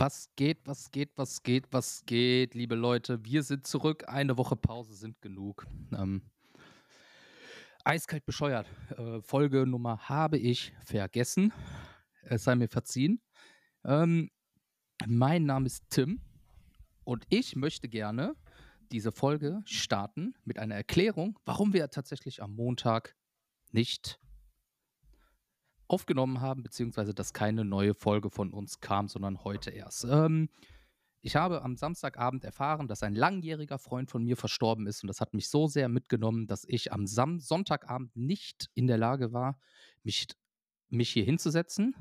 Was geht, was geht, was geht, was geht, liebe Leute? Wir sind zurück. Eine Woche Pause sind genug. Ähm, eiskalt bescheuert. Äh, Folgenummer habe ich vergessen. Es sei mir verziehen. Ähm, mein Name ist Tim und ich möchte gerne diese Folge starten mit einer Erklärung, warum wir tatsächlich am Montag nicht aufgenommen haben, beziehungsweise dass keine neue Folge von uns kam, sondern heute erst. Ähm, ich habe am Samstagabend erfahren, dass ein langjähriger Freund von mir verstorben ist und das hat mich so sehr mitgenommen, dass ich am Sam Sonntagabend nicht in der Lage war, mich, mich hier hinzusetzen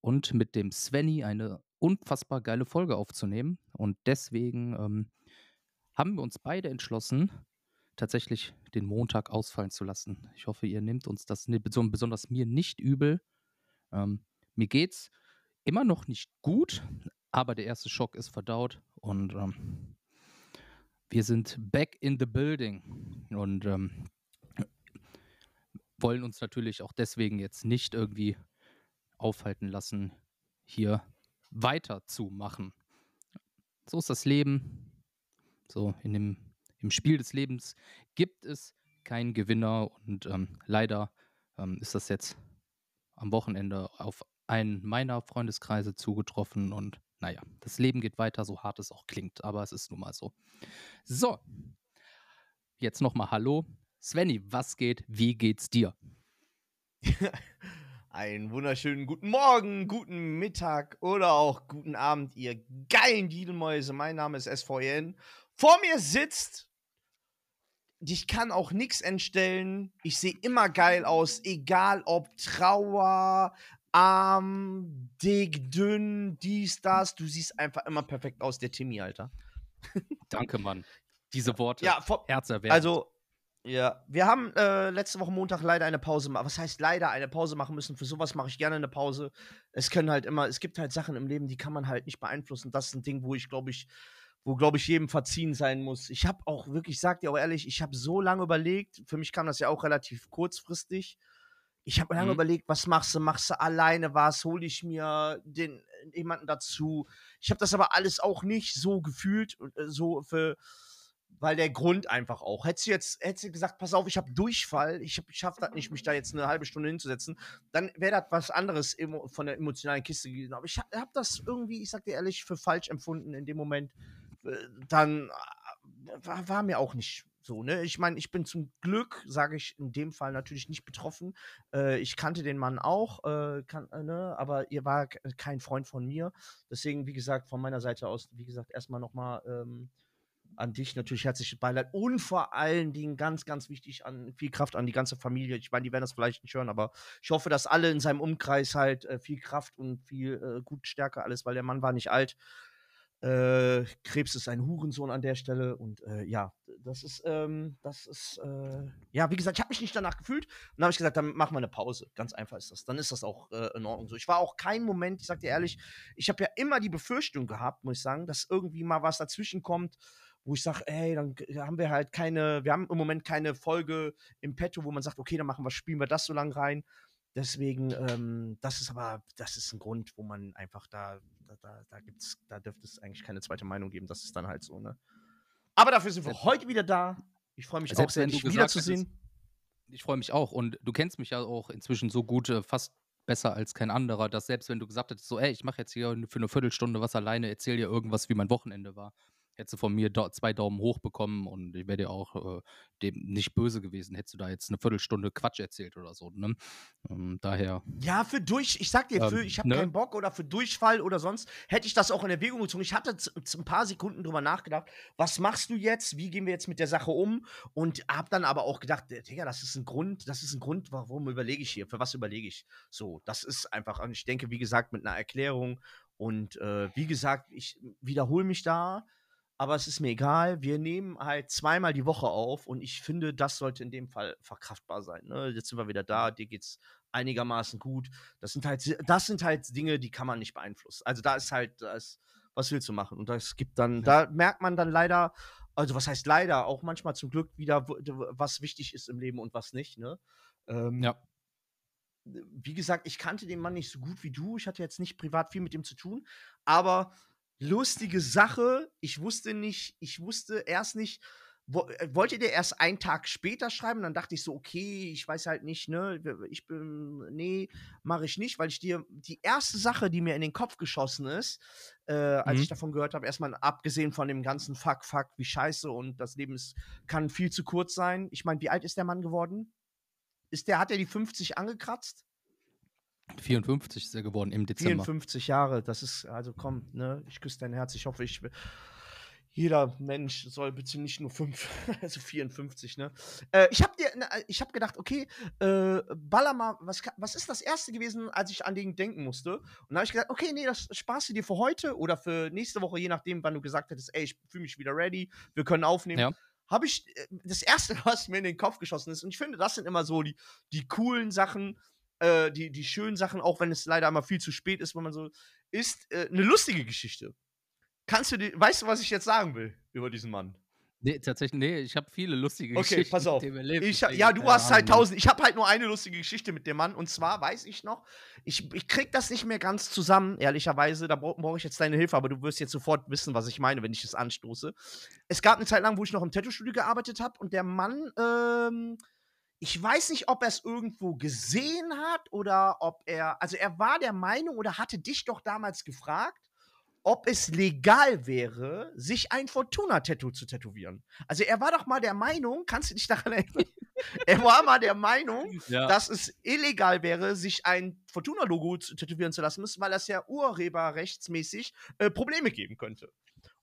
und mit dem Svenny eine unfassbar geile Folge aufzunehmen. Und deswegen ähm, haben wir uns beide entschlossen, tatsächlich den Montag ausfallen zu lassen. Ich hoffe, ihr nehmt uns das besonders mir nicht übel. Ähm, mir geht's immer noch nicht gut, aber der erste Schock ist verdaut und ähm, wir sind back in the building und ähm, wollen uns natürlich auch deswegen jetzt nicht irgendwie aufhalten lassen, hier weiterzumachen. So ist das Leben. So in dem im Spiel des Lebens gibt es keinen Gewinner und ähm, leider ähm, ist das jetzt am Wochenende auf einen meiner Freundeskreise zugetroffen und naja, das Leben geht weiter, so hart es auch klingt, aber es ist nun mal so. So, jetzt nochmal Hallo. Svenny, was geht? Wie geht's dir? Einen wunderschönen guten Morgen, guten Mittag oder auch guten Abend, ihr geilen Diedelmäuse. Mein Name ist SVN. Vor mir sitzt ich kann auch nichts entstellen. Ich sehe immer geil aus, egal ob Trauer, arm, dick, dünn, dies, das. Du siehst einfach immer perfekt aus, der Timmy, Alter. Danke, Mann. Diese Worte. Ja, herzerwärmend. Also, ja, wir haben äh, letzte Woche Montag leider eine Pause Was heißt leider eine Pause machen müssen? Für sowas mache ich gerne eine Pause. Es können halt immer, es gibt halt Sachen im Leben, die kann man halt nicht beeinflussen. Das ist ein Ding, wo ich, glaube ich, wo, glaube ich, jedem verziehen sein muss. Ich habe auch wirklich, ich sag dir auch ehrlich, ich habe so lange überlegt, für mich kam das ja auch relativ kurzfristig. Ich habe lange mhm. überlegt, was machst du? Machst du alleine was? Hole ich mir den, jemanden dazu? Ich habe das aber alles auch nicht so gefühlt, äh, so für, weil der Grund einfach auch. Hättest du jetzt hättest du gesagt, pass auf, ich habe Durchfall, ich, ich schaffe das nicht, mich da jetzt eine halbe Stunde hinzusetzen, dann wäre das was anderes von der emotionalen Kiste gewesen. Aber ich habe das irgendwie, ich sag dir ehrlich, für falsch empfunden in dem Moment dann äh, war, war, mir auch nicht so, ne? Ich meine, ich bin zum Glück, sage ich in dem Fall natürlich nicht betroffen. Äh, ich kannte den Mann auch, äh, kann, äh, ne? aber ihr war kein Freund von mir. Deswegen, wie gesagt, von meiner Seite aus, wie gesagt, erstmal nochmal ähm, an dich natürlich herzliches Beileid und vor allen Dingen ganz, ganz wichtig an viel Kraft an die ganze Familie. Ich meine, die werden das vielleicht nicht hören, aber ich hoffe, dass alle in seinem Umkreis halt äh, viel Kraft und viel äh, gut Stärke alles, weil der Mann war nicht alt. Äh, Krebs ist ein Hurensohn an der Stelle und äh, ja, das ist, ähm, das ist, äh, ja, wie gesagt, ich habe mich nicht danach gefühlt und dann habe ich gesagt, dann machen wir eine Pause. Ganz einfach ist das. Dann ist das auch äh, in Ordnung so. Ich war auch kein Moment, ich sag dir ehrlich, ich habe ja immer die Befürchtung gehabt, muss ich sagen, dass irgendwie mal was dazwischen kommt, wo ich sage, ey, dann haben wir halt keine, wir haben im Moment keine Folge im Petto, wo man sagt, okay, dann machen wir, spielen wir das so lang rein. Deswegen, ähm, das ist aber, das ist ein Grund, wo man einfach da, da, da, da gibt's, da dürfte es eigentlich keine zweite Meinung geben. Das ist dann halt so, ne? Aber dafür sind wir selbst, heute wieder da. Ich freue mich auch sehr, dich wiederzusehen. Ich freue mich auch. Und du kennst mich ja auch inzwischen so gut, äh, fast besser als kein anderer, dass selbst wenn du gesagt hättest, so, ey, ich mache jetzt hier für eine Viertelstunde was alleine, erzähl dir irgendwas, wie mein Wochenende war hättest du von mir zwei Daumen hoch bekommen und ich wäre dir auch äh, dem nicht böse gewesen, hättest du da jetzt eine Viertelstunde Quatsch erzählt oder so. Ne? Ähm, daher. Ja, für durch, ich sag dir, für, ähm, ich habe ne? keinen Bock oder für Durchfall oder sonst hätte ich das auch in Erwägung gezogen. Ich hatte ein paar Sekunden drüber nachgedacht, was machst du jetzt? Wie gehen wir jetzt mit der Sache um? Und hab dann aber auch gedacht, Digga, das ist ein Grund, das ist ein Grund, warum überlege ich hier? Für was überlege ich? So, das ist einfach, und ich denke, wie gesagt, mit einer Erklärung und äh, wie gesagt, ich wiederhole mich da aber es ist mir egal. Wir nehmen halt zweimal die Woche auf und ich finde, das sollte in dem Fall verkraftbar sein. Ne? Jetzt sind wir wieder da, dir geht's einigermaßen gut. Das sind halt, das sind halt Dinge, die kann man nicht beeinflussen. Also da ist halt, das, was willst du machen? Und das gibt dann, ja. da merkt man dann leider, also was heißt leider, auch manchmal zum Glück wieder, was wichtig ist im Leben und was nicht. Ne? Ähm, ja. wie gesagt, ich kannte den Mann nicht so gut wie du. Ich hatte jetzt nicht privat viel mit ihm zu tun, aber lustige Sache. Ich wusste nicht, ich wusste erst nicht, äh, wollte der erst einen Tag später schreiben? Dann dachte ich so, okay, ich weiß halt nicht, ne, ich bin, nee, mache ich nicht, weil ich dir die erste Sache, die mir in den Kopf geschossen ist, äh, als Mhm. ich davon gehört habe, erstmal abgesehen von dem ganzen Fuck, Fuck, wie scheiße und das Leben ist, kann viel zu kurz sein. Ich meine, wie alt ist der Mann geworden? Ist der, hat er die 50 angekratzt? 54 ist er geworden im Dezember. 54 Jahre, das ist, also komm, ne, ich küsse dein Herz. Ich hoffe, ich. Jeder Mensch soll bitte nicht nur fünf, also 54, ne? Äh, ich habe dir, ich habe gedacht, okay, äh, baller mal, was, was ist das erste gewesen, als ich an den denken musste? Und dann habe ich gesagt, okay, nee, das sparst du dir für heute oder für nächste Woche, je nachdem, wann du gesagt hättest, ey, ich fühle mich wieder ready, wir können aufnehmen. Ja. Habe ich äh, das erste, was mir in den Kopf geschossen ist, und ich finde, das sind immer so die, die coolen Sachen, äh, die, die schönen Sachen, auch wenn es leider immer viel zu spät ist, wenn man so, ist äh, eine lustige Geschichte. Kannst du dir, weißt du, was ich jetzt sagen will über diesen Mann? Nee, tatsächlich, nee, ich habe viele lustige Okay, Geschichten. pass auf. mit dem erlebt, Ich, ja, du hast halt tausend. Ich habe halt nur eine lustige Geschichte mit dem Mann. Und zwar weiß ich noch, ich, ich krieg das nicht mehr ganz zusammen, ehrlicherweise. Da brauche brauch ich jetzt deine Hilfe, aber du wirst jetzt sofort wissen, was ich meine, wenn ich es anstoße. Es gab eine Zeit lang, wo ich noch im Tattoo-Studio gearbeitet habe und der Mann, ähm, ich weiß nicht, ob er es irgendwo gesehen hat oder ob er, also er war der Meinung oder hatte dich doch damals gefragt, ob es legal wäre, sich ein Fortuna-Tattoo zu tätowieren. Also er war doch mal der Meinung, kannst du dich daran erinnern? er war mal der Meinung, Ja, dass es illegal wäre, sich ein Fortuna-Logo zu tätowieren zu lassen, weil das ja urheberrechtsmäßig äh, Probleme geben könnte.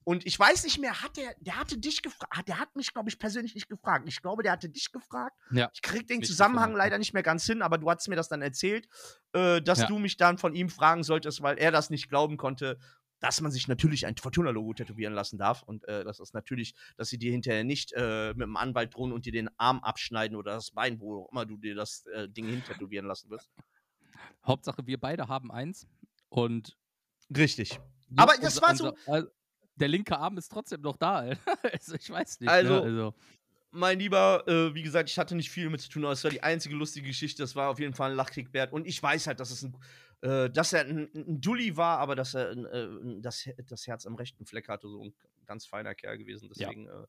Und ich weiß nicht mehr, hat der, der hatte dich gefragt, der hat mich, glaube ich, persönlich nicht gefragt. Ich glaube, der hatte dich gefragt. Ja, Ich krieg den Zusammenhang gefragt, leider nicht mehr ganz hin, aber du hast mir das dann erzählt, äh, dass Ja. du mich dann von ihm fragen solltest, weil er das nicht glauben konnte, dass man sich natürlich ein Fortuna-Logo tätowieren lassen darf und äh, das ist natürlich, dass sie dir hinterher nicht äh, mit dem Anwalt drohen und dir den Arm abschneiden oder das Bein, wo auch immer du dir das äh, Ding hin tätowieren lassen wirst. Hauptsache, wir beide haben eins und. Richtig. Aber das war so- also, der linke Arm ist trotzdem noch da. Also, ich weiß nicht. Also, ne? also Mein Lieber, äh, wie gesagt, ich hatte nicht viel mit zu tun, aber es war die einzige lustige Geschichte. Das war auf jeden Fall ein Lachkick wert. Und ich weiß halt, dass es ein, äh, dass er ein, ein Dulli war, aber dass er äh, das, das Herz am rechten Fleck hatte. So ein ganz feiner Kerl gewesen. Deswegen äh,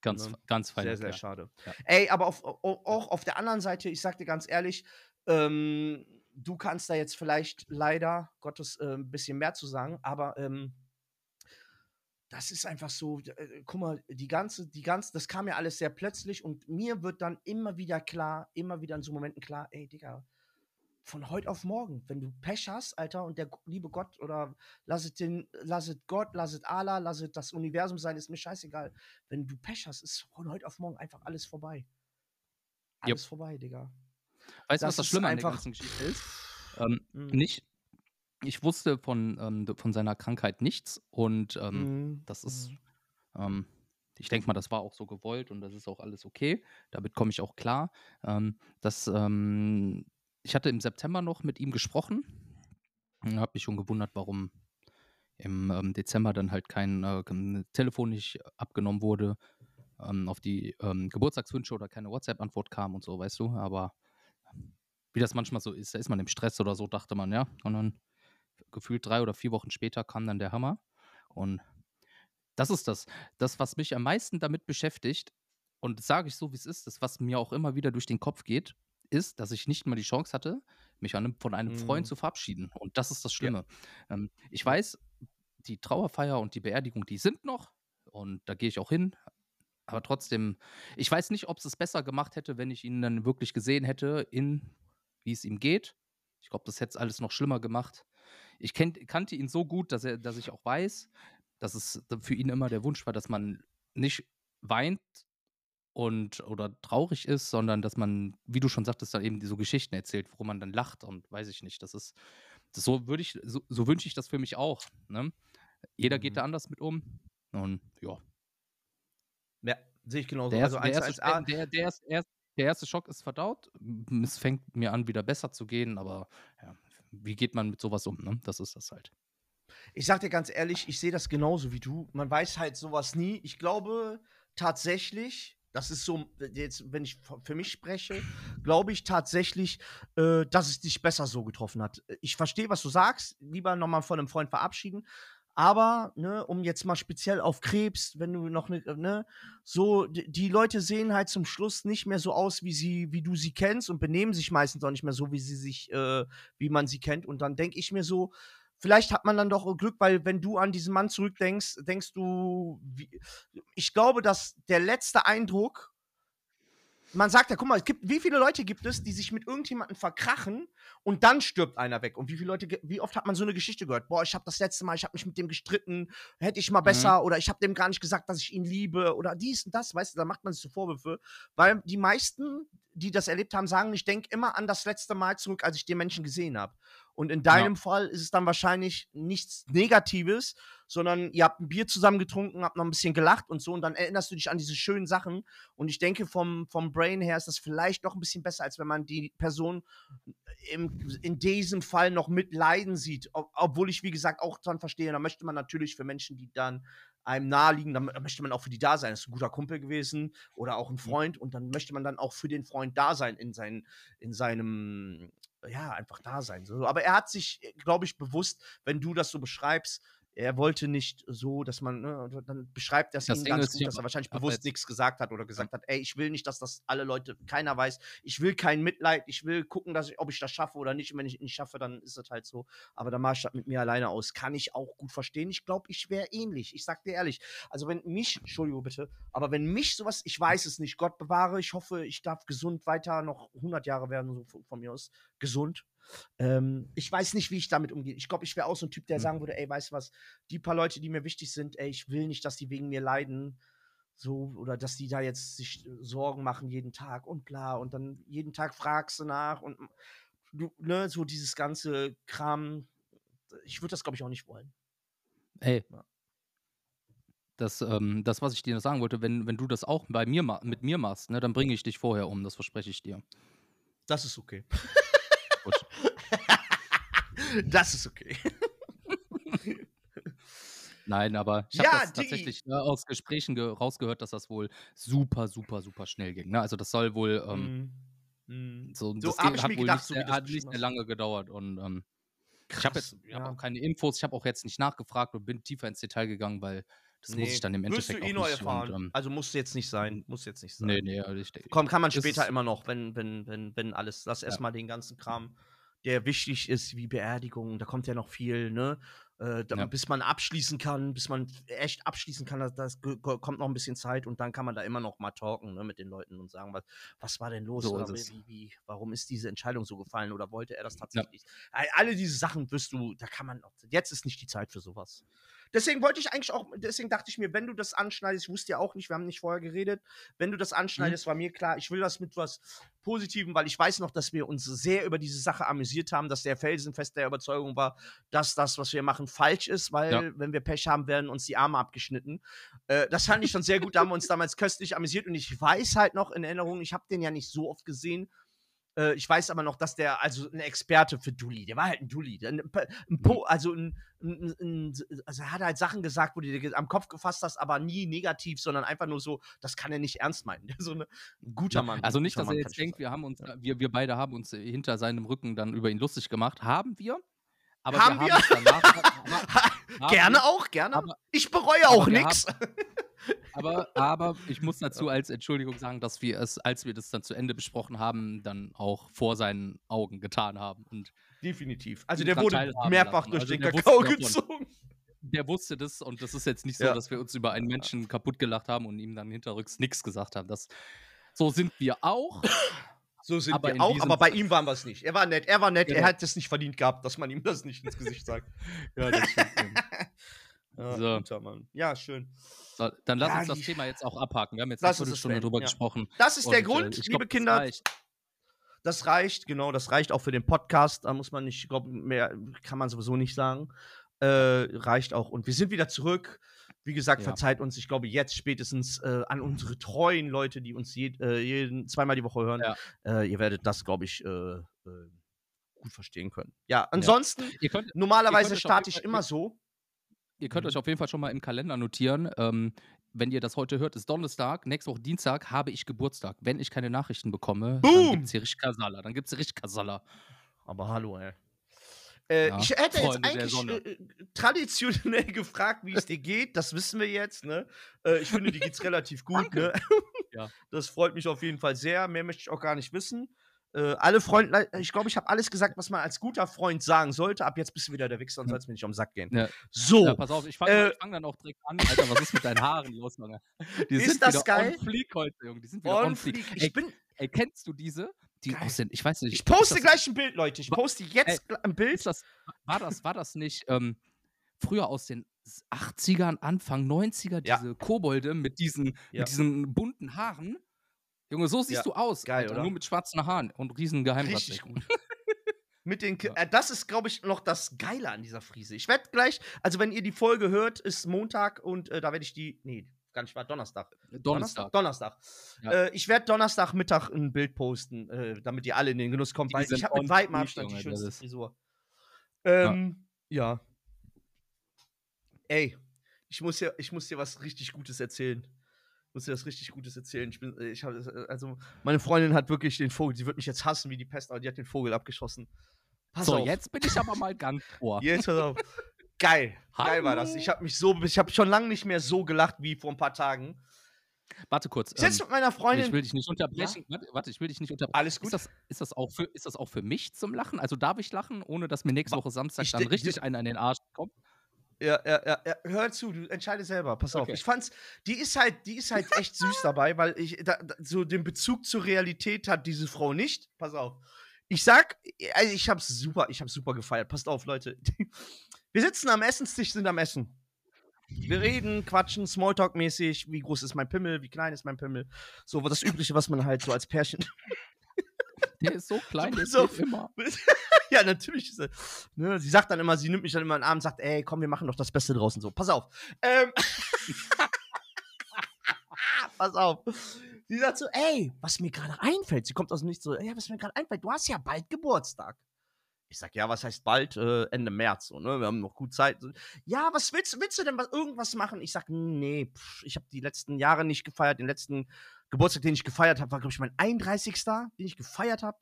ganz, ne, ganz fein. sehr, sehr schade. Ja. Ey, aber auf, au- auch auf der anderen Seite, ich sag dir ganz ehrlich, ähm, du kannst da jetzt vielleicht leider Gottes äh, ein bisschen mehr zu sagen, aber ähm, das ist einfach so, äh, guck mal, die ganze, die ganze, das kam ja alles sehr plötzlich und mir wird dann immer wieder klar, immer wieder in so Momenten klar, ey, Digga, von heute auf morgen, wenn du Pech hast, Alter, und der liebe Gott oder lasset den, lasset Gott, lasset Allah, lasset das Universum sein, ist mir scheißegal. Wenn du Pech hast, ist von heute auf morgen einfach alles vorbei. Alles vorbei, Digga. Weißt du, was das Schlimme an der ganzen Geschichte ist? Ähm, Mhm. nicht. Ich wusste von, ähm, von seiner Krankheit nichts und ähm, Mhm. das ist, Mhm. ähm, ich denke mal, das war auch so gewollt und das ist auch alles okay. Damit komme ich auch klar. Ähm, das, ähm, ich hatte im September noch mit ihm gesprochen und habe mich schon gewundert, warum im ähm, Dezember dann halt kein äh, Telefon nicht abgenommen wurde, auf die Geburtstagswünsche oder keine WhatsApp-Antwort kam und so, weißt du. Aber wie das manchmal so ist, da ist man im Stress oder so, dachte man, ja. Und dann gefühlt drei oder vier Wochen später kam dann der Hammer. Und das ist das. Das, was mich am meisten damit beschäftigt, und sage ich so, wie es ist, das, was mir auch immer wieder durch den Kopf geht, ist, dass ich nicht mal die Chance hatte, mich einem, von einem Freund Mhm. zu verabschieden. Und das ist das Ja. Schlimme. Ähm, ich weiß, die Trauerfeier und die Beerdigung, die sind noch. Und da gehe ich auch hin. Aber trotzdem, ich weiß nicht, ob es es besser gemacht hätte, wenn ich ihn dann wirklich gesehen hätte, in wie es ihm geht. Ich glaube, das hätte es alles noch schlimmer gemacht. Ich kennt, kannte ihn so gut, dass, er, dass ich auch weiß, dass es für ihn immer der Wunsch war, dass man nicht weint und oder traurig ist, sondern dass man, wie du schon sagtest, dann eben so Geschichten erzählt, worum man dann lacht und weiß ich nicht. Das ist, das so würde ich, so, so wünsche ich das für mich auch. Ne? Jeder geht Mhm. da anders mit um. Und ja. Ja, sehe ich genauso. Der erste, also der, 1 erste, 1a. Sch- der, der, erste, erst- der erste Schock ist verdaut. Es fängt mir an, wieder besser zu gehen, aber ja, wie geht man mit sowas um? Ne? Das ist das halt. Ich sag dir ganz ehrlich, ich sehe das genauso wie du. Man weiß halt sowas nie. Ich glaube tatsächlich, Das ist so, jetzt, wenn ich für mich spreche, glaube ich tatsächlich, äh, dass es dich besser so getroffen hat. Ich verstehe, was du sagst. Lieber nochmal von einem Freund verabschieden. Aber, ne, um jetzt mal speziell auf Krebs, wenn du noch ne, ne, so, die Leute sehen halt zum Schluss nicht mehr so aus, wie sie, wie du sie kennst und benehmen sich meistens auch nicht mehr so, wie sie sich, äh, wie man sie kennt. Und dann denke ich mir so, vielleicht hat man dann doch Glück, weil wenn du an diesen Mann zurückdenkst, denkst du, wie, ich glaube, dass der letzte Eindruck man sagt ja, guck mal, es gibt, wie viele Leute gibt es, die sich mit irgendjemandem verkrachen und dann stirbt einer weg? Und wie viele Leute, wie oft hat man so eine Geschichte gehört? Boah, ich habe das letzte Mal, ich habe mich mit dem gestritten, hätte ich mal mhm. besser oder ich habe dem gar nicht gesagt, dass ich ihn liebe oder dies und das, weißt du, da macht man sich so Vorwürfe, weil die meisten, die das erlebt haben, sagen, ich denke immer an das letzte Mal zurück, als ich den Menschen gesehen habe. Und in deinem ja. Fall ist es dann wahrscheinlich nichts Negatives, sondern ihr habt ein Bier zusammen getrunken, habt noch ein bisschen gelacht und so und dann erinnerst du dich an diese schönen Sachen. Und ich denke, vom, vom Brain her ist das vielleicht noch ein bisschen besser, als wenn man die Person im, in diesem Fall noch mitleiden sieht. Ob, obwohl ich, wie gesagt, auch dann verstehe, da möchte man natürlich für Menschen, die dann einem naheliegen, dann möchte man auch für die da sein. Das ist ein guter Kumpel gewesen oder auch ein mhm. Freund und dann möchte man dann auch für den Freund da sein in, sein, in seinem, ja, einfach da sein. So, aber er hat sich, glaube ich, bewusst, wenn du das so beschreibst, er wollte nicht so, dass man, ne, dann beschreibt das, das ihn ganz gut, dass er wahrscheinlich bewusst nichts gesagt hat oder gesagt hat, ey, ich will nicht, dass das alle Leute, keiner weiß, ich will kein Mitleid, ich will gucken, dass ich, ob ich das schaffe oder nicht. Und wenn ich es nicht schaffe, dann ist das halt so. Aber da mache ich das mit mir alleine aus. Kann ich auch gut verstehen. Ich glaube, ich wäre ähnlich. Ich sag dir ehrlich. Also wenn mich, Entschuldigung bitte, aber wenn mich sowas, ich weiß es nicht, Gott bewahre, ich hoffe, ich darf gesund weiter noch 100 Jahre werden, so von, von mir aus, gesund ähm, ich weiß nicht, wie ich damit umgehe. Ich glaube, ich wäre auch so ein Typ, der mhm. sagen würde, ey, weißt du was, die paar Leute, die mir wichtig sind, ey, ich will nicht, dass die wegen mir leiden. So, oder dass die da jetzt sich äh, Sorgen machen jeden Tag und bla. Und dann jeden Tag fragst du nach und du, ne, so dieses ganze Kram. Ich würde das, glaube ich, auch nicht wollen. Ey. Ja. Das, ähm, das, was ich dir sagen wollte, wenn, wenn du das auch bei mir mit mir machst, ne, dann bringe ich dich vorher um, das verspreche ich dir. Das ist okay. Das ist okay. Nein, aber ich habe ja, das tatsächlich ne, aus Gesprächen ge rausgehört, dass das wohl super, super, super schnell ging. Ne? Also das soll wohl ähm, mm, mm. so, so das hat wohl gedacht, nicht, so sehr, hat nicht sehr lange gedauert und ähm, ich habe jetzt ich ja. auch keine Infos, ich habe auch jetzt nicht nachgefragt und bin tiefer ins Detail gegangen, weil das nee. muss ich dann im Endeffekt Wirst du eh neu erfahren. Und, ähm, also muss jetzt nicht sein, muss jetzt nicht sein. Nee, nee, also ich, Komm, kann man später immer noch, wenn, wenn, wenn, wenn alles, lass erstmal ja. den ganzen Kram, der wichtig ist, wie Beerdigung, da kommt ja noch viel, ne? Äh, da, ja. Bis man abschließen kann, bis man echt abschließen kann, das, das, kommt noch ein bisschen Zeit und dann kann man da immer noch mal talken ne, mit den Leuten und sagen, was, was war denn los? So oder wie, wie, warum ist diese Entscheidung so gefallen oder wollte er das tatsächlich? Ja. Alle diese Sachen wirst du, da kann man, jetzt ist nicht die Zeit für sowas. Deswegen wollte ich eigentlich auch, deswegen dachte ich mir, wenn du das anschneidest, ich wusste ja auch nicht, wir haben nicht vorher geredet, wenn du das mhm. anschneidest, mhm. war mir klar, ich will das mit was Positivem, weil ich weiß noch, dass wir uns sehr über diese Sache amüsiert haben, dass der felsenfest der Überzeugung war, dass das, was wir machen, falsch ist, weil ja. wenn wir Pech haben, werden uns die Arme abgeschnitten. Äh, das fand ich schon sehr gut, da haben wir uns damals köstlich amüsiert und ich weiß halt noch in Erinnerung, ich habe den ja nicht so oft gesehen, äh, ich weiß aber noch, dass der, also ein Experte für Dulli, der war halt ein Dulli. Ein, ein Po, mhm. also, ein, ein, also er hat halt Sachen gesagt, wo du dir am Kopf gefasst hast, aber nie negativ, sondern einfach nur so, das kann er nicht ernst meinen. so ein guter Mann. Also nicht, dass er jetzt denkt, wir haben uns, ja. wir, wir beide haben uns hinter seinem Rücken dann über ihn lustig gemacht. Haben wir, aber haben wir, wir? Danach, aber, gerne wir, auch, gerne. Aber, ich bereue auch nichts. Aber, aber ich muss dazu als Entschuldigung sagen, dass wir es, als wir das dann zu Ende besprochen haben, dann auch vor seinen Augen getan haben. Und Definitiv. Also der wurde mehrfach lassen. durch also den Kakao gezogen. Der wusste das und das ist jetzt nicht so, ja. dass wir uns über einen Menschen kaputt gelacht haben und ihm dann hinterrücks nichts gesagt haben. Das, so sind wir auch. So sind aber wir auch, aber bei ihm waren wir es nicht. Er war nett, er war nett, genau. er hat es nicht verdient gehabt, dass man ihm das nicht ins Gesicht sagt. ja, das stimmt. ja, so. guter Mann. Ja, schön. So, dann lass ja, uns das Thema jetzt auch abhaken. Wir haben jetzt eine Viertelstunde drüber ja. gesprochen. Das ist der und, Grund, äh, liebe glaub, Kinder. Das reicht. das reicht. genau, das reicht auch für den Podcast. Da muss man nicht, ich glaube, mehr kann man sowieso nicht sagen. Äh, reicht auch. Und wir sind wieder zurück. Wie gesagt, ja. verzeiht uns, ich glaube, jetzt spätestens äh, an unsere treuen Leute, die uns je, äh, jeden, zweimal die Woche hören. Ja. Äh, ihr werdet das, glaube ich, äh, äh, gut verstehen können. Ja, ansonsten. Könnt, normalerweise starte ich immer so. Ihr könnt mhm. euch auf jeden Fall schon mal im Kalender notieren. Ähm, wenn ihr das heute hört, ist Donnerstag, nächste Woche Dienstag habe ich Geburtstag. Wenn ich keine Nachrichten bekomme, dann Boom! gibt's hier richtig Kasala. Dann gibt's hier richtig Kasala. Aber hallo, ey. Äh, Ja, ich hätte Freunde jetzt eigentlich äh, traditionell gefragt, wie es dir geht. Das wissen wir jetzt, ne? Äh, ich finde, dir geht's relativ gut, ne? Ja. Das freut mich auf jeden Fall sehr. Mehr möchte ich auch gar nicht wissen. Äh, alle Freunde, ich glaube, ich habe alles gesagt, was man als guter Freund sagen sollte. Ab jetzt bist du wieder der Wichser und sollst mir nicht am Sack gehen. Ja. So, Ja, pass auf, ich fange äh, fang dann auch direkt an. Alter, was ist mit deinen Haaren los, Junge? Die Ist sind das wieder geil? on fleek heute, Junge. Die sind wieder on, on fleek. fleek. Ey, Ich bin, ey, kennst du diese? Die Geil. aus den, ich weiß nicht. ich poste gleich ein Bild, Leute. Ich poste jetzt gl- ein Bild. Das, war, das, war das nicht ähm, früher aus den 80ern, Anfang 90er, Ja. diese Kobolde mit diesen, Ja. mit diesen bunten Haaren? Junge, so siehst Ja. du aus. Geil, Alter, oder? Nur mit schwarzen Haaren und riesen Geheimratsecken. gut. Mit den Ki Ja. äh, das ist, glaube ich, noch das Geile an dieser Friese. Ich werde gleich, also wenn ihr die Folge hört, ist Montag und äh, da werde ich die, nee, gar nicht wahr, Donnerstag. Donnerstag. Donnerstag. Ja. Äh, ich werde Donnerstagmittag ein Bild posten, äh, damit ihr alle in den Genuss kommt, Die weil ich habe mit weitem Abstand die schönste Frisur. Ähm, ja. Ey, ich muss dir, ich muss dir was richtig Gutes erzählen. Ich muss dir was richtig Gutes erzählen. Ich bin, äh, ich habe, äh, also meine Freundin hat wirklich den Vogel. Die wird mich jetzt hassen wie die Pest, aber die hat den Vogel abgeschossen. Pass So, auf. jetzt bin ich aber mal ganz vor. Jetzt pass auf. Geil. Geil war das. Hallo. Ich habe mich so, ich habe schon lange nicht mehr so gelacht wie vor ein paar Tagen. Warte kurz. Ich sitze Ähm, mit meiner Freundin. ich will dich nicht unterbrechen. Warte, warte, ich will dich nicht unterbrechen. Alles gut. Ist das, ist, das auch für, ist das auch für mich zum Lachen? Also darf ich lachen, ohne dass mir nächste Woche Samstag ich dann richtig einer in den Arsch kommt? Ja, ja, ja, ja. Hör zu, du entscheide selber. Pass auf. Okay. Ich fand's, die ist halt, die ist halt echt süß dabei, weil ich da, so den Bezug zur Realität hat diese Frau nicht. Pass auf. Ich sag, also ich hab's super, ich hab's super gefeiert. Passt auf, Leute. Wir sitzen am Essenstisch, sind am Essen. Wir reden, quatschen, Smalltalk-mäßig. Wie groß ist mein Pimmel? Wie klein ist mein Pimmel? So, das Übliche, was man halt so als Pärchen Der ist so klein, der pass auf. geht immer. ja, natürlich. Ist er, ne, sie sagt dann immer, sie nimmt mich dann immer in den Arm und sagt, ey, komm, wir machen doch das Beste draußen so. Pass auf. Ähm, pass auf. Sie sagt so, ey, was mir gerade einfällt. Sie kommt aus dem Nichts so, ja, was mir gerade einfällt, du hast ja bald Geburtstag. Ich sag, ja, was heißt bald? Äh, Ende März, so, ne? Wir haben noch gut Zeit. Ja, was willst, willst du denn was, irgendwas machen? Ich sag, nee, pff, ich habe die letzten Jahre nicht gefeiert. Den letzten Geburtstag, den ich gefeiert habe, war, glaube ich, mein 31. den ich gefeiert habe.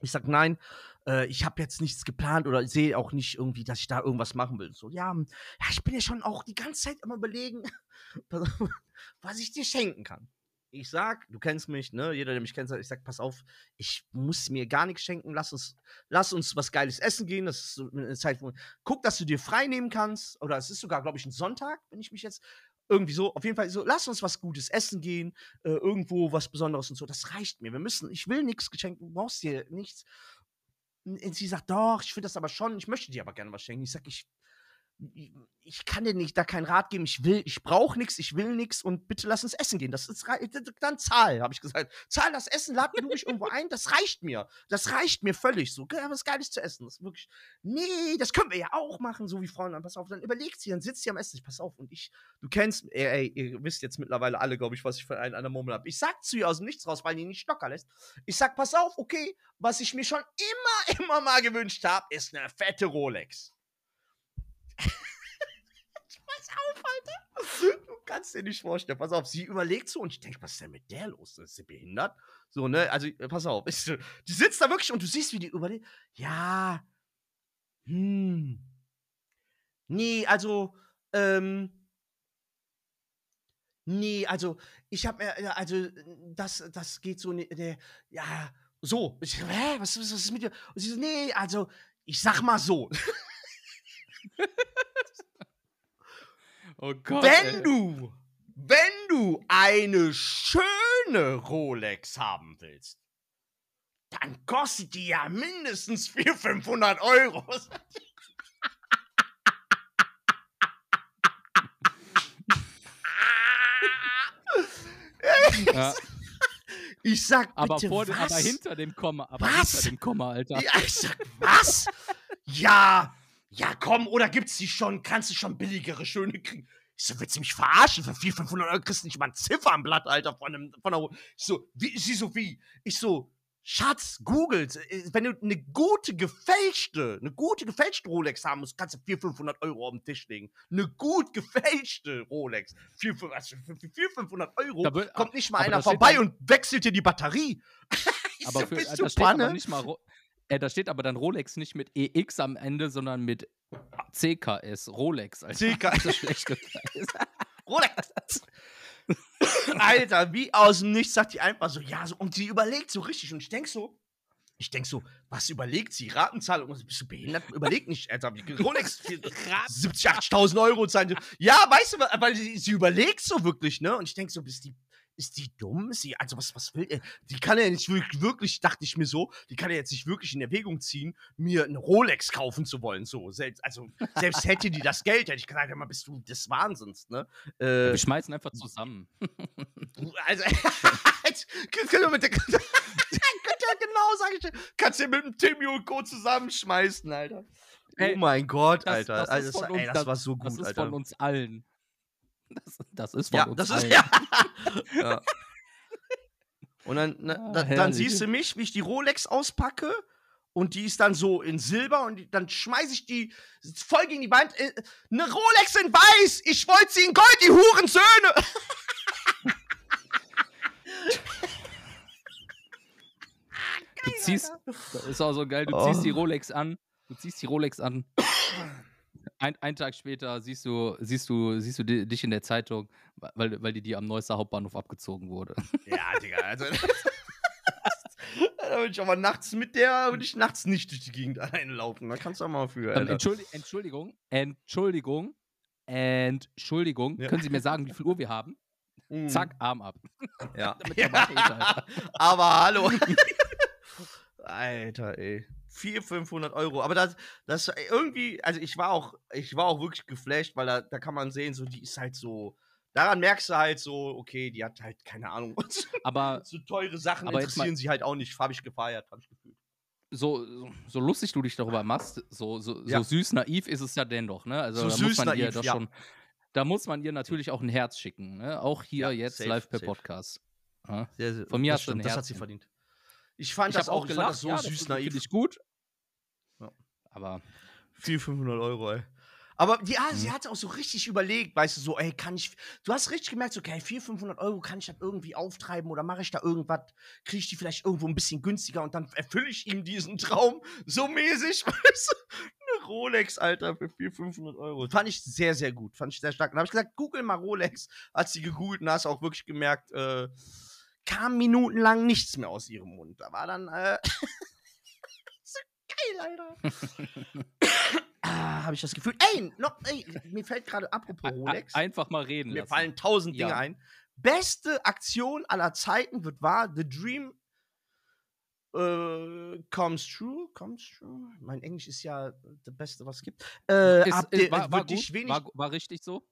Ich sag, nein, äh, ich habe jetzt nichts geplant oder sehe auch nicht irgendwie, dass ich da irgendwas machen will. So, ja, hm, ja, ich bin ja schon auch die ganze Zeit immer überlegen, was ich dir schenken kann. Ich sag, du kennst mich, ne? Jeder, der mich kennt, sagt, ich sag, pass auf, ich muss mir gar nichts schenken. Lass uns, lass uns was Geiles essen gehen. Das ist so eine Zeit, wo guck, dass du dir frei nehmen kannst. Oder es ist sogar, glaube ich, ein Sonntag, wenn ich mich jetzt irgendwie so, auf jeden Fall so, lass uns was Gutes essen gehen, äh, irgendwo was Besonderes und so. Das reicht mir. Wir müssen, ich will nichts geschenkt, du brauchst dir nichts. Und sie sagt, doch, ich finde das aber schon, ich möchte dir aber gerne was schenken. Ich sag, ich, ich- kann dir nicht da keinen Rat geben, ich will, ich brauche nichts, ich will nichts und bitte lass uns essen gehen. Das ist dann zahl, habe ich gesagt. Zahl das Essen, lad du mich irgendwo ein, das reicht mir. Das reicht mir völlig so. Ja, was Geiles zu essen. Das ist wirklich, nee, das können wir ja auch machen, so wie Frauen. Dann pass auf, dann überlegt sie, dann sitzt sie am Essen. Ich pass auf und ich, du kennst, ey, ey ihr wisst jetzt mittlerweile alle, glaube ich, was ich für einen an der Murmel habe. Ich sag zu ihr aus dem Nichts raus, weil die nicht locker lässt. Ich sag, pass auf, okay, was ich mir schon immer, immer mal gewünscht habe, ist eine fette Rolex. Pass auf, Alter. Du kannst dir nicht vorstellen. Pass auf, sie überlegt so und ich denke, was ist denn mit der los? Ist sie behindert? So, ne? Also, äh, pass auf. So- die sitzt da wirklich und du siehst, wie die überlegt. Ja. Hm. Nee, also, ähm. Nee, also, ich hab mir, also, das, das geht so, ne, der, ja, so. Ich, hä, was, was, was ist mit dir? Und sie so, nee, also, ich sag mal so. Oh Gott. Wenn ey. du, wenn du eine schöne Rolex haben willst, dann kostet die ja mindestens 400, 500 Euro. Ja, Ich sag bitte, aber, vor, was? aber hinter dem Komma. Aber Was? hinter dem Komma, Alter. Ja, ich sag, was? ja, ja, komm, oder gibt's die schon, kannst du schon billigere, schöne kriegen? Ich so, willst du mich verarschen? Für 400, 500 Euro kriegst du nicht mal ein Ziffernblatt, Alter, von, einem, von einer, ich so, wie, sie so, wie? Ich so, Schatz, googelt. Äh, wenn du eine gute gefälschte, eine gute gefälschte Rolex haben musst, kannst du 400, 500 Euro auf den Tisch legen. Eine gut gefälschte Rolex. 400, also 500 Euro wür- kommt nicht mal einer vorbei und wechselt dir die Batterie. Ich Aber so, für, bist äh, du da steht aber Panne? nicht mal äh, da steht aber dann Rolex nicht mit EX am Ende, sondern mit CKS, Rolex. Alter. CK. Das ist schlecht Preis. Rolex. Alter, wie aus dem Nichts sagt die einfach so, ja, so, und sie überlegt so richtig. Und ich denk so, ich denk so, was überlegt sie? Ratenzahlung? Bist du behindert? Überleg nicht, Alter. Rolex für 70, 80.000 Euro zahlen. Ja, weißt du, weil sie, sie überlegt so wirklich, ne? Und ich denk so, bist die, ist die dumm? Ist sie, also was, was will er? Die kann ja nicht wirklich, dachte ich mir so, die kann ja jetzt nicht wirklich in Erwägung ziehen, mir eine Rolex kaufen zu wollen. So, selbst, also, selbst hätte die das Geld, hätte ich gesagt, ja, mal bist du des Wahnsinns, ne? Äh, Wir schmeißen einfach zusammen. also, könnt ihr mit der, genau, sag ich dir, kannst du mit dem Timmy und Co. zusammenschmeißen, Alter. Ey, oh mein Gott, das- Alter. das ist also, von ey, das, das- war so Das gut, ist Alter. von uns allen. Das, das ist von ja, uns das ist ja. ja. Und dann, ne, Ah, da, dann siehst du mich, wie ich die Rolex auspacke. Und die ist dann so in Silber und die, dann schmeiße ich die voll gegen die Wand. Äh, Eine Rolex in Weiß! Ich wollte sie in Gold, die Hurensöhne! Du ziehst, das ist auch so geil, du Oh. ziehst die Rolex an, du ziehst die Rolex an. Ein, einen Tag später siehst du, siehst du, siehst du di- dich in der Zeitung, weil, weil die dir am Neusser Hauptbahnhof abgezogen wurde. Ja, Digga, also. da würde ich aber nachts mit der, würde ich nachts nicht durch die Gegend alleine laufen. Da kannst du auch mal für. Ähm. Entschuldi Entschuldigung, Entschuldigung, Entschuldigung. Ja. Können Sie mir sagen, wie viel Uhr wir haben? Mm, Zack, Arm ab. Ja. Machete, Alter. Aber hallo. Alter, ey. 400, 500 Euro. Aber das, das irgendwie, also ich war auch, ich war auch wirklich geflasht, weil da, da kann man sehen, so, die ist halt so, daran merkst du halt so, okay, die hat halt, keine Ahnung, Aber so teure Sachen Aber interessieren sie halt auch nicht. Habe ich gefeiert, habe ich gefühlt. so, so lustig du dich darüber machst, so, so, Ja. so süß naiv ist es ja dennoch, ne? Also So da süß muss man ihr doch ja. schon, da muss man ihr natürlich auch ein Herz schicken, ne? Auch hier Ja, jetzt safe, live per safe. Podcast. Ja. Sehr, sehr, Von mir hast du ein stimmt, Das hat sie verdient. Ich fand Ich das auch ich fand gelacht, das so ja, süß das naiv. finde ich gut. Ja. Aber 400, 500 Euro, ey. Aber ja, sie Mhm. hat auch so richtig überlegt, weißt du, so, ey, kann ich. Du hast richtig gemerkt, so, okay, 400, 500 Euro, kann ich das irgendwie auftreiben oder mache ich da irgendwas? Kriege ich die vielleicht irgendwo ein bisschen günstiger und dann erfülle ich ihm diesen Traum so mäßig, weißt du? Eine Rolex, Alter, für 400, 500 Euro. Fand ich sehr, sehr gut. Fand ich sehr stark. Dann habe ich gesagt, google mal Rolex. Hat sie gegoogelt und hast auch wirklich gemerkt, äh, kam minutenlang nichts mehr aus ihrem Mund. Da war dann, äh, so geil, Alter. ah, habe ich das Gefühl. Ey, noch, ey, mir fällt gerade apropos Rolex. einfach mal reden mir lassen. fallen tausend Dinge Ja. ein. Beste Aktion aller Zeiten wird wahr. The Dream äh, comes true. Comes true. Mein Englisch ist ja das Beste, was es gibt. Äh, Ist, ist, war, war, gut, war, war richtig so?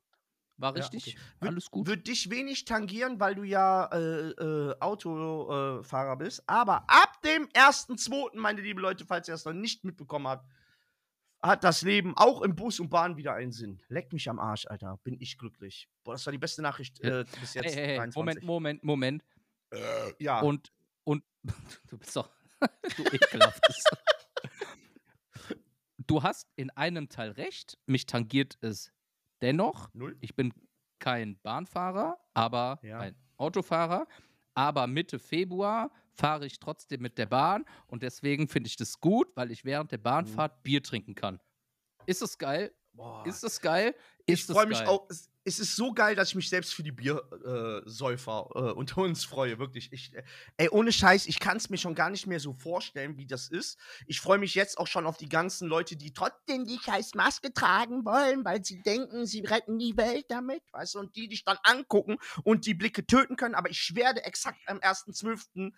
War Ja, richtig? okay. Wird- Alles gut? Wird dich wenig tangieren, weil du ja äh, äh, Autofahrer Fahrer bist. Aber ab dem 1.2., meine lieben Leute, falls ihr das noch nicht mitbekommen habt, hat das Leben auch im Bus und Bahn wieder einen Sinn. Leck mich am Arsch, Alter. Bin ich glücklich. Boah, das war die beste Nachricht Ja. äh, bis jetzt. hey, hey, hey, 23. Moment, Moment, Moment. Äh, ja. Und, und du bist doch, du ekelhaftes. du hast in einem Teil recht, mich tangiert es dennoch. Null. Ich bin kein Bahnfahrer, aber Ja. ein Autofahrer. Aber Mitte Februar fahre ich trotzdem mit der Bahn und deswegen finde ich das gut, weil ich während der Mhm. Bahnfahrt Bier trinken kann. Ist es geil? Boah. Ist es geil? ich Ist es freue mich auch. Es, es ist so geil, dass ich mich selbst für die Biersäufer äh, äh, unter uns freue. Wirklich. Ich, äh, ey, ohne Scheiß, ich kann es mir schon gar nicht mehr so vorstellen, wie das ist. Ich freue mich jetzt auch schon auf die ganzen Leute, die trotzdem die scheiß Maske tragen wollen, weil sie denken, sie retten die Welt damit. Weißt du, und die dich dann angucken und die Blicke töten können. Aber ich werde exakt am 1.12.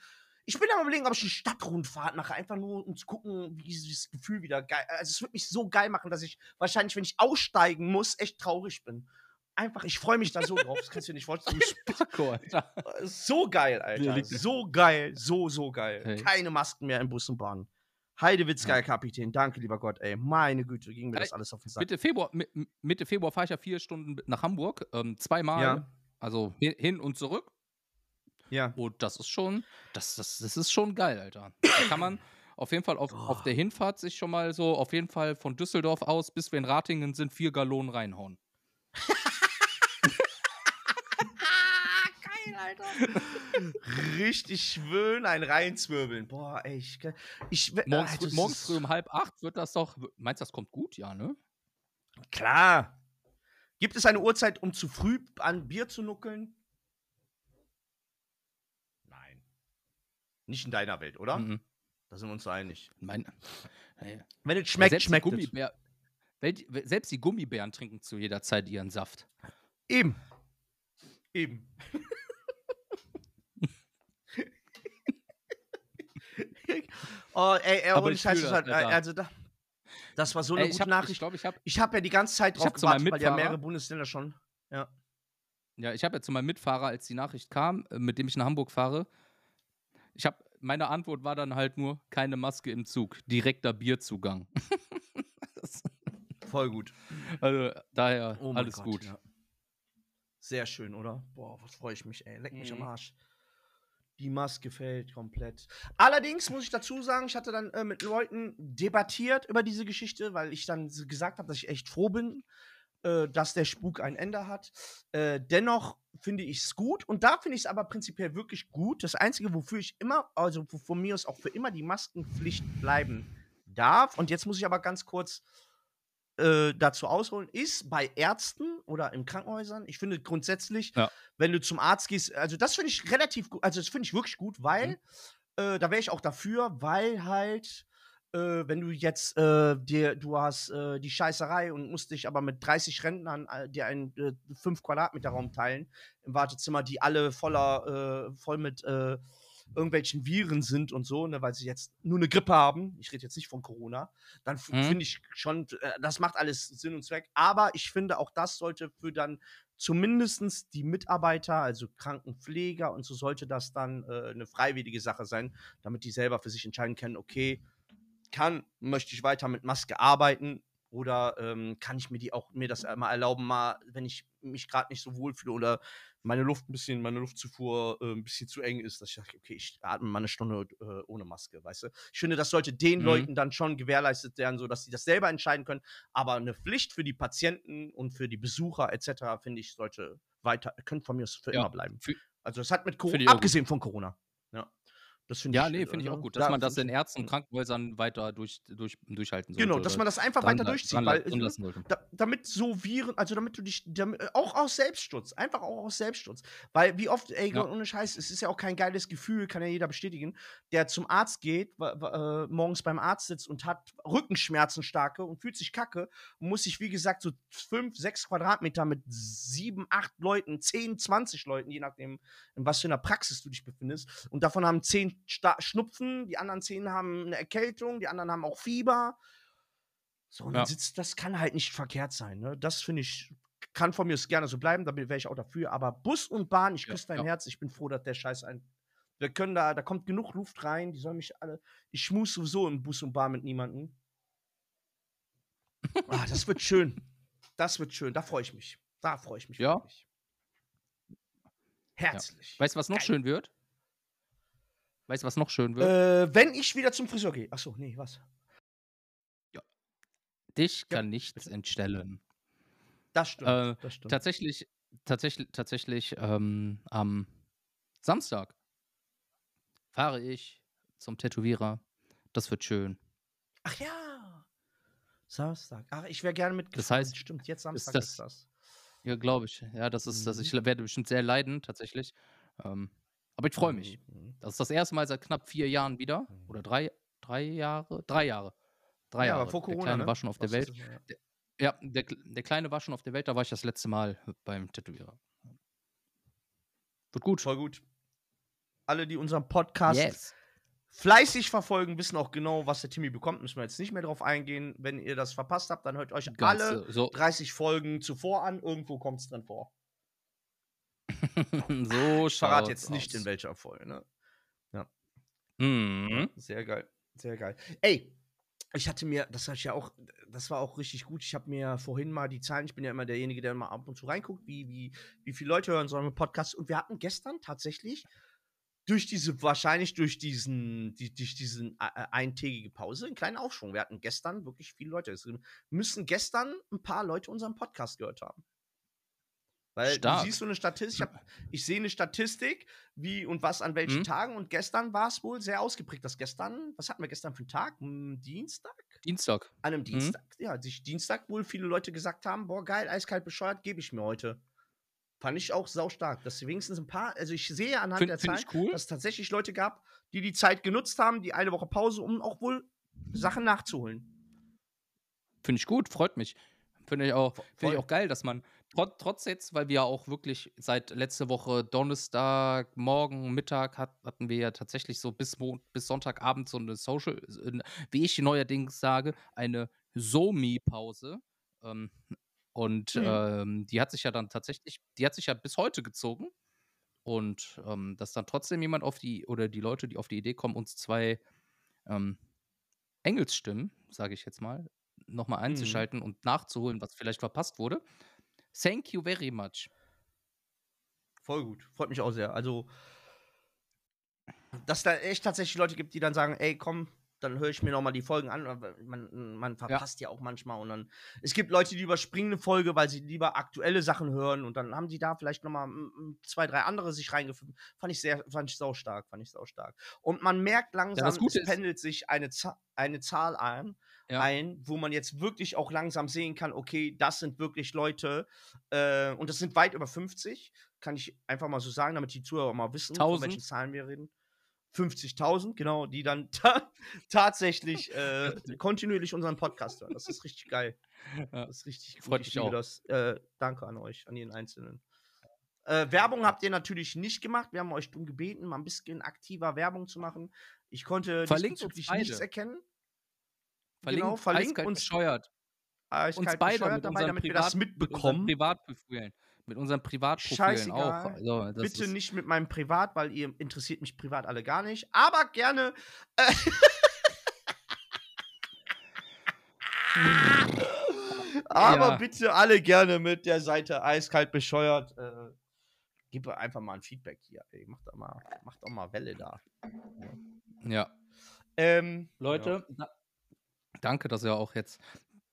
Ich bin am überlegen, ob ich eine Stadtrundfahrt mache, einfach nur um zu gucken, wie dieses Gefühl wieder geil. Also es wird mich so geil machen, dass ich wahrscheinlich, wenn ich aussteigen muss, echt traurig bin. Einfach, ich freue mich da so drauf. Das kannst du dir nicht vorstellen. Paco, Alter. so geil, Alter. So geil, so, so geil. Hey. Keine Masken mehr in Bus und Bahn. Heidewitzka, Kapitän. Danke, lieber Gott, ey. Meine Güte, ging mir das alles auf den Sack. Mitte Februar, Mi- Mi- Mitte Februar fahre ich ja vier Stunden nach Hamburg, ähm, zweimal, Ja. also hi- hin und zurück. Ja. Und das ist schon, das, das, das ist schon geil, Alter. Da kann man auf jeden Fall auf, auf der Hinfahrt sich schon mal so, auf jeden Fall von Düsseldorf aus, bis wir in Ratingen sind, vier Gallonen reinhauen. Geil, Alter. Richtig schön ein reinzwirbeln. Boah, ey, ich, ich Morgens, früh, das morgens früh um halb acht wird das doch. Meinst du, das kommt gut? Ja, ne? Klar. Gibt es eine Uhrzeit, um zu früh an Bier zu nuckeln? Nein. Nicht in deiner Welt, oder? Mhm. Da sind wir uns so einig. Mein, äh, Wenn es schmeckt, selbst, schmeckt es. Selbst die Gummibären trinken zu jeder Zeit ihren Saft. Eben. Eben. oh, ey, ey, Aber ohne ich Scheiß, Alter. also da, das war so eine Ey, ich gute hab- Ich Nachricht. glaube, ich habe Ich habe ja die ganze Zeit Ich drauf hab gewartet, weil ja mehrere Bundesländer schon. Ja. Ja, ich habe ja zu meinem Mitfahrer, als die Nachricht kam, äh, mit dem ich nach Hamburg fahre, ich habe, meine Antwort war dann halt nur, keine Maske im Zug, direkter Bierzugang. Voll gut. also daher Oh alles Gott, gut. ja. Sehr schön, oder? Boah, was freue ich mich, ey. Leck mich Mhm. am Arsch. Die Maske fällt komplett. Allerdings muss ich dazu sagen, ich hatte dann äh, mit Leuten debattiert über diese Geschichte, weil ich dann gesagt habe, dass ich echt froh bin, äh, dass der Spuk ein Ende hat. Äh, dennoch finde ich es gut und da finde ich es aber prinzipiell wirklich gut. Das Einzige, wofür ich immer, also von mir aus auch für immer die Maskenpflicht bleiben darf, und jetzt muss ich aber ganz kurz äh, dazu ausholen, ist bei Ärzten oder in Krankenhäusern. Ich finde grundsätzlich, Ja. wenn du zum Arzt gehst, also das finde ich relativ gut, also das finde ich wirklich gut, weil äh, da wäre ich auch dafür, weil halt äh, wenn du jetzt äh, dir, du hast äh, die Scheißerei und musst dich aber mit 30 Rentnern äh, dir einen äh, 5 Quadratmeter Raum teilen im Wartezimmer, die alle voller, äh, voll mit äh, irgendwelchen Viren sind und so, ne, weil sie jetzt nur eine Grippe haben, ich rede jetzt nicht von Corona, dann Mhm. finde ich schon, äh, das macht alles Sinn und Zweck, aber ich finde auch das sollte für dann zumindestens die Mitarbeiter, also Krankenpfleger und so sollte das dann äh, eine freiwillige Sache sein, damit die selber für sich entscheiden können, okay, kann, möchte ich weiter mit Maske arbeiten oder ähm, kann ich mir die auch mir das mal erlauben, mal, wenn ich mich gerade nicht so wohl fühle oder meine Luft ein bisschen, meine Luftzufuhr äh, ein bisschen zu eng ist, dass ich sage, okay, ich atme mal eine Stunde äh, ohne Maske, weißt du? Ich finde, das sollte den Mhm. Leuten dann schon gewährleistet werden, so dass sie das selber entscheiden können. Aber eine Pflicht für die Patienten und für die Besucher etc. finde ich sollte weiter, könnte von mir für Ja, immer bleiben. Also das hat mit Corona, abgesehen von Corona. Ja. Das finde Ja, ich. nee, äh, finde ich auch ne, gut, dass da man das in Ärzten und Krankenhäusern weiter durch, durch, durchhalten sollte. Genau, dass man das einfach dran- weiter durchzieht, dran- weil dran da, damit so Viren, also damit du dich, damit, äh, auch aus Selbstschutz, einfach auch aus Selbstschutz. Weil wie oft, ey, Ja. ohne Scheiß, es ist ja auch kein geiles Gefühl, kann ja jeder bestätigen, der zum Arzt geht, äh, morgens beim Arzt sitzt und hat Rückenschmerzen starke und fühlt sich kacke und muss sich, wie gesagt, so fünf, sechs Quadratmeter mit sieben, acht Leuten, zehn, zwanzig Leuten, je nachdem, in was für einer Praxis du dich befindest. Und davon haben zehn Schnupfen, die anderen zehn haben eine Erkältung, die anderen haben auch Fieber. So, und Ja. dann sitzt, das kann halt nicht verkehrt sein. Ne? Das finde ich, kann von mir gerne so bleiben, da wäre ich auch dafür. Aber Bus und Bahn, ich Ja, küsse dein ja. Herz, ich bin froh, dass der Scheiß ein. Wir können da, da kommt genug Luft rein, die sollen mich alle. Ich schmus sowieso im Bus und Bahn mit niemandem. Ah, das wird schön. Das wird schön, da freue ich mich. Da freue ich mich Ja. wirklich. Herzlich. Weißt du, was noch Geil. schön wird? Weißt du, was noch schön wird? Äh, wenn ich wieder zum Friseur gehe. Achso, nee, was? Dich ja, kann nichts entstellen. Das stimmt. Äh, das stimmt. Tatsächlich, tatsächlich, tatsächlich ähm, am Samstag fahre ich zum Tätowierer. Das wird schön. Ach ja. Samstag. Ach, ich wäre gerne mitgefahren. Das heißt, stimmt, jetzt Samstag das- ist das. Ja, glaube ich. Ja, das ist, das, Mhm. ich werde bestimmt sehr leiden, tatsächlich. Ähm, aber ich freue mich. Mhm. Das ist das erste Mal seit knapp vier Jahren wieder. Oder drei, drei Jahre? Drei Jahre. Drei ja, Jahre. aber vor der Corona, Kleine ne? war schon auf der Was ist Welt. das? Ja. Der, der Kleine war schon auf der Welt, da war ich das letzte Mal beim Tätowierer. Wird gut. Voll gut. Alle, die unseren Podcast Yes. fleißig verfolgen, wissen auch genau, was der Timmy bekommt. Müssen wir jetzt nicht mehr drauf eingehen. Wenn ihr das verpasst habt, dann hört euch Ganz, alle so, 30 Folgen zuvor an. Irgendwo kommt es drin vor. so schaut's jetzt nicht, aus. in welcher Folge. Ne? Mhm. Sehr geil. Sehr geil. Ey, ich hatte mir, das habe ich ja auch, das war auch richtig gut. Ich habe mir vorhin mal die Zahlen, ich bin ja immer derjenige, der mal ab und zu reinguckt, wie, wie, wie viele Leute hören so einen Podcast. Und wir hatten gestern tatsächlich durch diese, wahrscheinlich durch diesen, die, durch diesen äh, äh, eintägige Pause einen kleinen Aufschwung. Wir hatten gestern wirklich viele Leute. Es müssen gestern ein paar Leute unseren Podcast gehört haben. Weil Stark. du siehst so eine Statistik, ich, ich sehe eine Statistik, wie und was an welchen Mhm. Tagen und gestern war es wohl sehr ausgeprägt, dass gestern, was hatten wir gestern für einen Tag? Hm, Dienstag? Dienstag. An einem Dienstag, ja, sich Dienstag wohl viele Leute gesagt haben, boah, geil, eiskalt bescheuert, gebe ich mir heute. Fand ich auch saustark, dass sie wenigstens ein paar, also ich sehe anhand Find- der find ich cool. dass es tatsächlich Leute gab, die die Zeit genutzt haben, die eine Woche Pause, um auch wohl Sachen nachzuholen. Finde ich gut, freut mich. Finde ich auch, finde ich auch geil, dass man trotz, trotz jetzt, weil wir ja auch wirklich seit letzte Woche Donnerstag, morgen, Mittag hat, hatten wir ja tatsächlich so bis, bis Sonntagabend so eine Social, wie ich neuerdings sage, eine Somi-Pause. Ähm, und Mhm. ähm, die hat sich ja dann tatsächlich, die hat sich ja bis heute gezogen. Und ähm, dass dann trotzdem jemand auf die, oder die Leute, die auf die Idee kommen, uns zwei ähm, Engelsstimmen, sage ich jetzt mal, nochmal Mhm. einzuschalten und nachzuholen, was vielleicht verpasst wurde. Thank you very much. Voll gut. Freut mich auch sehr. Also, dass da echt tatsächlich Leute gibt, die dann sagen, ey, komm, dann höre ich mir noch mal die Folgen an. Man, man verpasst ja. auch manchmal. Und dann, es gibt Leute, die überspringen eine Folge, weil sie lieber aktuelle Sachen hören. Und dann haben die da vielleicht noch mal mm, mm, zwei, drei andere sich reingefunden. Fand ich sehr, fand ich saustark, fand ich saustark. Und man merkt langsam, es Gute ist- pendelt sich eine, eine Zahl ein, Ja. ein, wo man jetzt wirklich auch langsam sehen kann, okay, das sind wirklich Leute, äh, und das sind weit über 50, kann ich einfach mal so sagen, damit die Zuhörer mal wissen, von 1000? welchen Zahlen wir reden. 50.000, genau, die dann ta tatsächlich äh, kontinuierlich unseren Podcast hören. Das ist richtig geil. Das ist richtig gut. Freut ich mich liebe auch. das. Äh, danke an euch, an jeden Einzelnen. Äh, Werbung habt ihr natürlich nicht gemacht. Wir haben euch darum gebeten, mal ein bisschen aktiver Werbung zu machen. Ich konnte diesbezüglich nichts erkennen. Verlinkt, Genau, verlinkt uns- bescheuert. Eiskalt Uns beide mit dabei, damit wir das mitbekommen. Privatprofilen. Mit unseren Privatprofilen Scheißegal. auch. Also, das Bitte ist, nicht mit meinem Privat, weil ihr interessiert mich privat alle gar nicht. Aber gerne. Äh aber Ja. bitte alle gerne mit der Seite eiskalt bescheuert. Äh, gib einfach mal ein Feedback hier. Ey. Mach doch mal, mach doch mal Welle da. Ja. Ähm, Leute, da, danke, dass ihr auch jetzt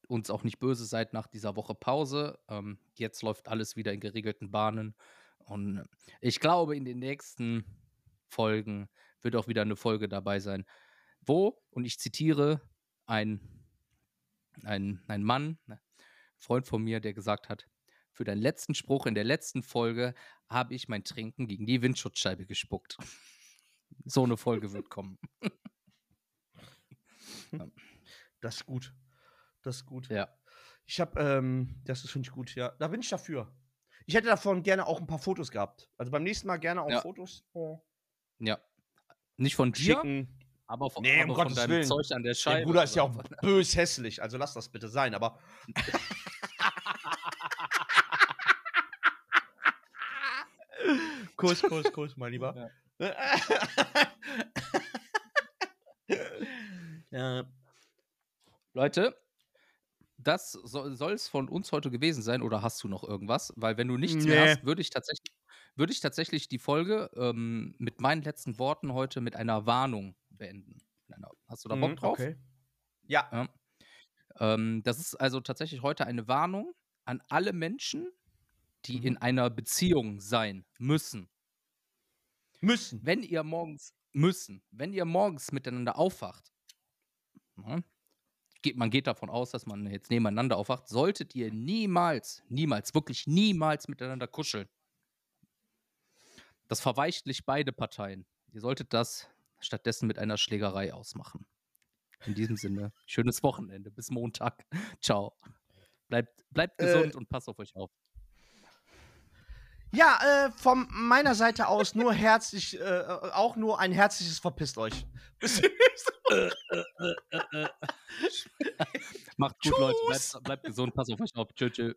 uns auch nicht böse seid nach dieser Woche Pause. Ähm, jetzt läuft alles wieder in geregelten Bahnen. Und ich glaube, in den nächsten Folgen wird auch wieder eine Folge dabei sein, wo, und ich zitiere, ein, ein, ein Mann, ein Freund von mir, der gesagt hat, für deinen letzten Spruch in der letzten Folge habe ich mein Trinken gegen die Windschutzscheibe gespuckt. So eine Folge wird kommen. Das ist gut. Das ist gut. Ja. Ich habe, ähm, das ist finde ich gut, ja. Da bin ich dafür. Ich hätte davon gerne auch ein paar Fotos gehabt. Also beim nächsten Mal gerne auch Ja. Fotos äh, Ja. Nicht von dir, schicken. aber von, Nee, um aber von Gottes deinem Willen. Zeug an der Scheibe. Der Bruder ist ja auch bös hässlich, also lass das bitte sein, aber. Kuss, Kuss, Kuss, mein Lieber. ja. Leute, das soll es von uns heute gewesen sein oder hast du noch irgendwas? Weil wenn du nichts mehr Nee. hast, würde ich tatsächlich, würde ich tatsächlich die Folge ähm, mit meinen letzten Worten heute mit einer Warnung beenden. Hast du da Bock Mhm, drauf? Okay. Ja. Ja. Ähm, das ist also tatsächlich heute eine Warnung an alle Menschen, die Mhm. in einer Beziehung sein müssen. Müssen. wenn ihr morgens müssen, wenn ihr morgens miteinander aufwacht, ne, geht, man geht davon aus, dass man jetzt nebeneinander aufwacht, solltet ihr niemals, niemals, wirklich niemals miteinander kuscheln. Das verweichlicht beide Parteien. Ihr solltet das stattdessen mit einer Schlägerei ausmachen. In diesem Sinne, schönes Wochenende. Bis Montag. Ciao. Bleibt, bleibt Äh, gesund und passt auf euch auf. Ja, äh, von meiner Seite aus nur herzlich, äh, äh auch nur ein herzliches Verpisst euch. Macht gut, Leute. Bleibt, bleibt gesund, Pass auf euch auf. Tschö, tschö.